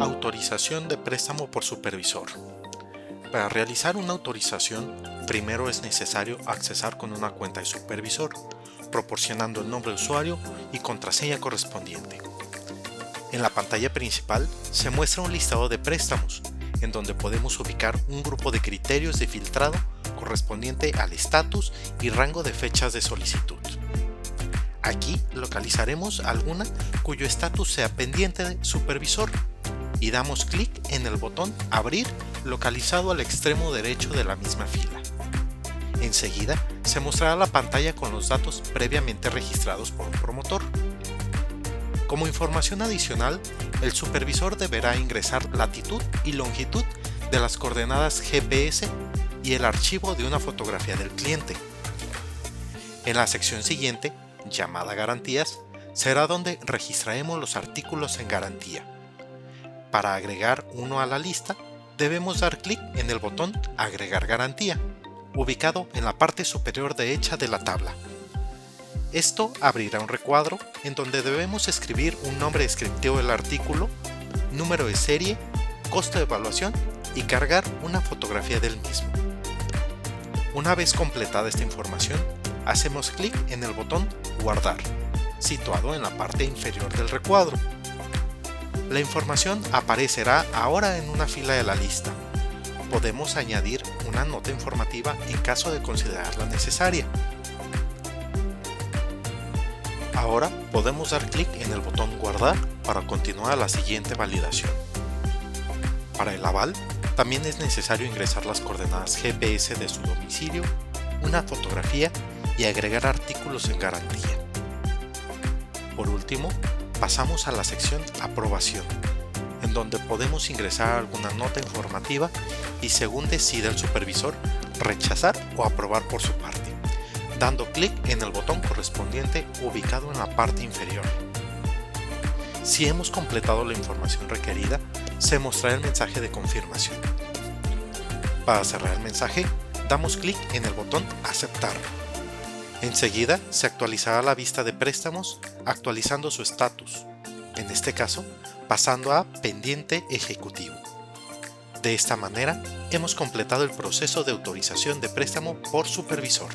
Autorización de préstamo por supervisor. Para realizar una autorización, primero es necesario accesar con una cuenta de supervisor, proporcionando el nombre de usuario y contraseña correspondiente. En la pantalla principal se muestra un listado de préstamos, en donde podemos ubicar un grupo de criterios de filtrado correspondiente al estatus y rango de fechas de solicitud. Aquí localizaremos alguna cuyo estatus sea pendiente de supervisor y damos clic en el botón Abrir localizado al extremo derecho de la misma fila. Enseguida se mostrará la pantalla con los datos previamente registrados por un promotor. Como información adicional, el supervisor deberá ingresar latitud y longitud de las coordenadas GPS y el archivo de una fotografía del cliente. En la sección siguiente, llamada Garantías, será donde registraremos los artículos en garantía. Para agregar uno a la lista, debemos dar clic en el botón Agregar garantía, ubicado en la parte superior derecha de la tabla. Esto abrirá un recuadro en donde debemos escribir un nombre descriptivo del artículo, número de serie, costo de evaluación y cargar una fotografía del mismo. Una vez completada esta información, hacemos clic en el botón Guardar, situado en la parte inferior del recuadro. La información aparecerá ahora en una fila de la lista. Podemos añadir una nota informativa en caso de considerarla necesaria. Ahora podemos dar clic en el botón Guardar para continuar la siguiente validación. Para el aval, también es necesario ingresar las coordenadas GPS de su domicilio, una fotografía y agregar artículos en garantía. Por último, pasamos a la sección Aprobación, en donde podemos ingresar alguna nota informativa y según decida el supervisor, rechazar o aprobar por su parte, dando clic en el botón correspondiente ubicado en la parte inferior. Si hemos completado la información requerida, se mostrará el mensaje de confirmación. Para cerrar el mensaje, damos clic en el botón Aceptar. Enseguida se actualizará la vista de préstamos actualizando su estatus, en este caso pasando a pendiente ejecutivo. De esta manera hemos completado el proceso de autorización de préstamo por supervisor.